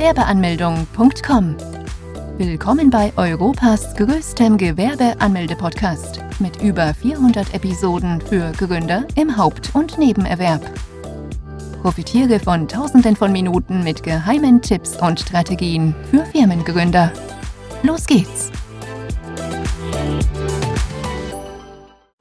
Gewerbeanmeldung.com. Willkommen bei Europas größtem Gewerbeanmelde-Podcast mit über 400 Episoden für Gründer im Haupt- und Nebenerwerb. Profitiere von Tausenden von Minuten mit geheimen Tipps und Strategien für Firmengründer. Los geht's!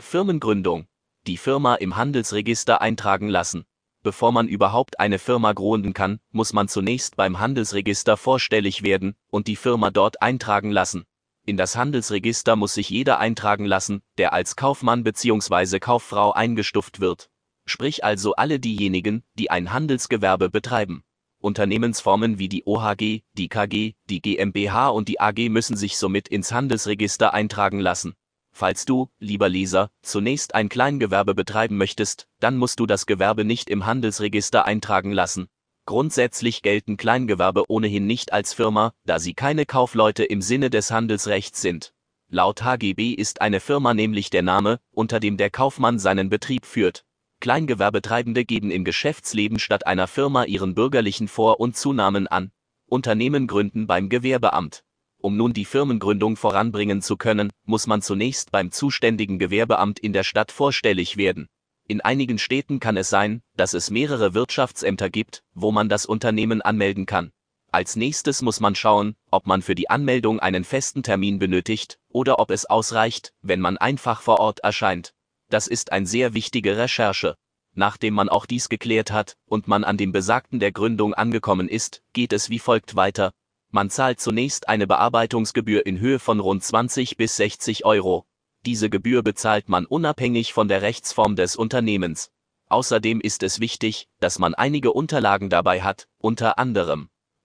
Firmengründung. Die Firma im Handelsregister eintragen lassen. Bevor man überhaupt eine Firma gründen kann, muss man zunächst beim Handelsregister vorstellig werden und die Firma dort eintragen lassen. In das Handelsregister muss sich jeder eintragen lassen, der als Kaufmann bzw. Kauffrau eingestuft wird. Sprich also alle diejenigen, die ein Handelsgewerbe betreiben. Unternehmensformen wie die OHG, die KG, die GmbH und die AG müssen sich somit ins Handelsregister eintragen lassen. Falls du, lieber Leser, zunächst ein Kleingewerbe betreiben möchtest, dann musst du das Gewerbe nicht im Handelsregister eintragen lassen. Grundsätzlich gelten Kleingewerbe ohnehin nicht als Firma, da sie keine Kaufleute im Sinne des Handelsrechts sind. Laut HGB ist eine Firma nämlich der Name, unter dem der Kaufmann seinen Betrieb führt. Kleingewerbetreibende geben im Geschäftsleben statt einer Firma ihren bürgerlichen Vor- und Zunamen an. Unternehmen gründen beim Gewerbeamt. Um nun die Firmengründung voranbringen zu können, muss man zunächst beim zuständigen Gewerbeamt in der Stadt vorstellig werden. In einigen Städten kann es sein, dass es mehrere Wirtschaftsämter gibt, wo man das Unternehmen anmelden kann. Als nächstes muss man schauen, ob man für die Anmeldung einen festen Termin benötigt oder ob es ausreicht, wenn man einfach vor Ort erscheint. Das ist eine sehr wichtige Recherche. Nachdem man auch dies geklärt hat und man an dem Besagten der Gründung angekommen ist, geht es wie folgt weiter. Man zahlt zunächst eine Bearbeitungsgebühr in Höhe von rund 20 bis 60 Euro. Diese Gebühr bezahlt man unabhängig von der Rechtsform des Unternehmens. Außerdem ist es wichtig, dass man einige Unterlagen dabei hat, unter anderem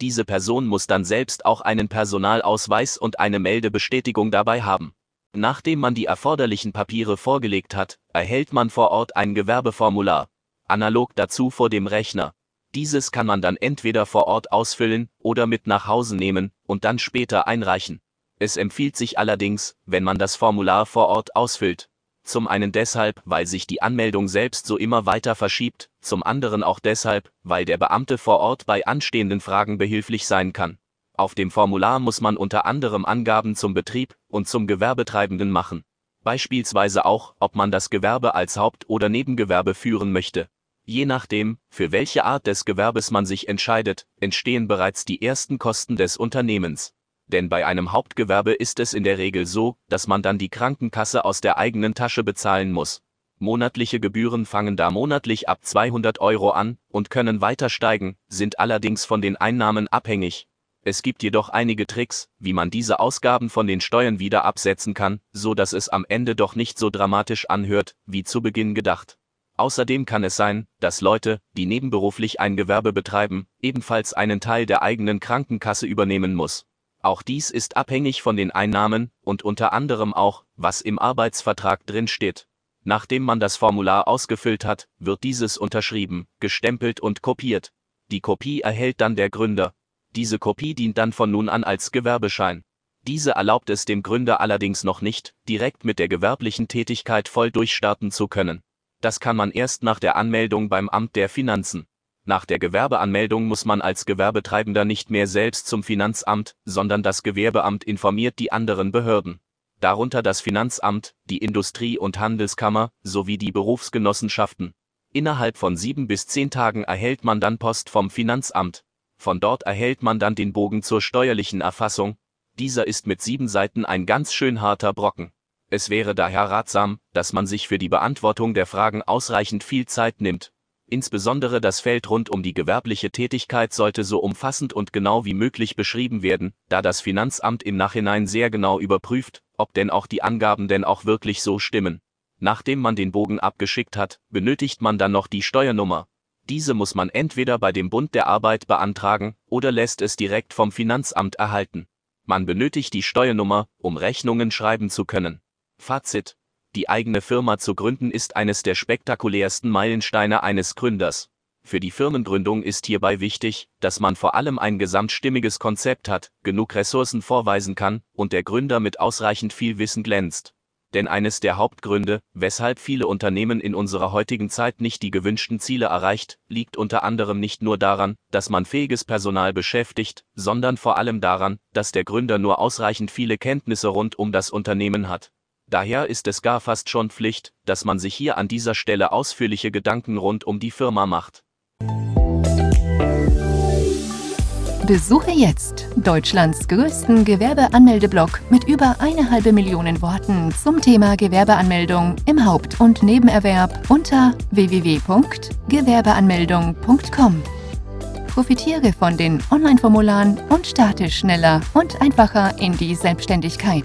Diese Person muss dann selbst auch einen Personalausweis und eine Meldebestätigung dabei haben. Nachdem man die erforderlichen Papiere vorgelegt hat, erhält man vor Ort ein Gewerbeformular. Analog dazu vor dem Rechner. Dieses kann man dann entweder vor Ort ausfüllen oder mit nach Hause nehmen und dann später einreichen. Es empfiehlt sich allerdings, wenn man das Formular vor Ort ausfüllt, zum einen deshalb, weil sich die Anmeldung selbst so immer weiter verschiebt, zum anderen auch deshalb, weil der Beamte vor Ort bei anstehenden Fragen behilflich sein kann. Auf dem Formular muss man unter anderem Angaben zum Betrieb und zum Gewerbetreibenden machen. Beispielsweise auch, ob man das Gewerbe als Haupt- oder Nebengewerbe führen möchte. Je nachdem, für welche Art des Gewerbes man sich entscheidet, entstehen bereits die ersten Kosten des Unternehmens denn bei einem Hauptgewerbe ist es in der Regel so, dass man dann die Krankenkasse aus der eigenen Tasche bezahlen muss. Monatliche Gebühren fangen da monatlich ab 200 Euro an und können weiter steigen, sind allerdings von den Einnahmen abhängig. Es gibt jedoch einige Tricks, wie man diese Ausgaben von den Steuern wieder absetzen kann, so dass es am Ende doch nicht so dramatisch anhört, wie zu Beginn gedacht. Außerdem kann es sein, dass Leute, die nebenberuflich ein Gewerbe betreiben, ebenfalls einen Teil der eigenen Krankenkasse übernehmen muss. Auch dies ist abhängig von den Einnahmen und unter anderem auch, was im Arbeitsvertrag drin steht. Nachdem man das Formular ausgefüllt hat, wird dieses unterschrieben, gestempelt und kopiert. Die Kopie erhält dann der Gründer. Diese Kopie dient dann von nun an als Gewerbeschein. Diese erlaubt es dem Gründer allerdings noch nicht, direkt mit der gewerblichen Tätigkeit voll durchstarten zu können. Das kann man erst nach der Anmeldung beim Amt der Finanzen. Nach der Gewerbeanmeldung muss man als Gewerbetreibender nicht mehr selbst zum Finanzamt, sondern das Gewerbeamt informiert die anderen Behörden. Darunter das Finanzamt, die Industrie- und Handelskammer sowie die Berufsgenossenschaften. Innerhalb von sieben bis zehn Tagen erhält man dann Post vom Finanzamt. Von dort erhält man dann den Bogen zur steuerlichen Erfassung. Dieser ist mit sieben Seiten ein ganz schön harter Brocken. Es wäre daher ratsam, dass man sich für die Beantwortung der Fragen ausreichend viel Zeit nimmt, Insbesondere das Feld rund um die gewerbliche Tätigkeit sollte so umfassend und genau wie möglich beschrieben werden, da das Finanzamt im Nachhinein sehr genau überprüft, ob denn auch die Angaben denn auch wirklich so stimmen. Nachdem man den Bogen abgeschickt hat, benötigt man dann noch die Steuernummer. Diese muss man entweder bei dem Bund der Arbeit beantragen oder lässt es direkt vom Finanzamt erhalten. Man benötigt die Steuernummer, um Rechnungen schreiben zu können. Fazit. Die eigene Firma zu gründen ist eines der spektakulärsten Meilensteine eines Gründers. Für die Firmengründung ist hierbei wichtig, dass man vor allem ein gesamtstimmiges Konzept hat, genug Ressourcen vorweisen kann und der Gründer mit ausreichend viel Wissen glänzt. Denn eines der Hauptgründe, weshalb viele Unternehmen in unserer heutigen Zeit nicht die gewünschten Ziele erreicht, liegt unter anderem nicht nur daran, dass man fähiges Personal beschäftigt, sondern vor allem daran, dass der Gründer nur ausreichend viele Kenntnisse rund um das Unternehmen hat. Daher ist es gar fast schon Pflicht, dass man sich hier an dieser Stelle ausführliche Gedanken rund um die Firma macht. Besuche jetzt Deutschlands größten Gewerbeanmeldeblock mit über eine halbe Million Worten zum Thema Gewerbeanmeldung im Haupt- und Nebenerwerb unter www.gewerbeanmeldung.com. Profitiere von den Online-Formularen und starte schneller und einfacher in die Selbstständigkeit.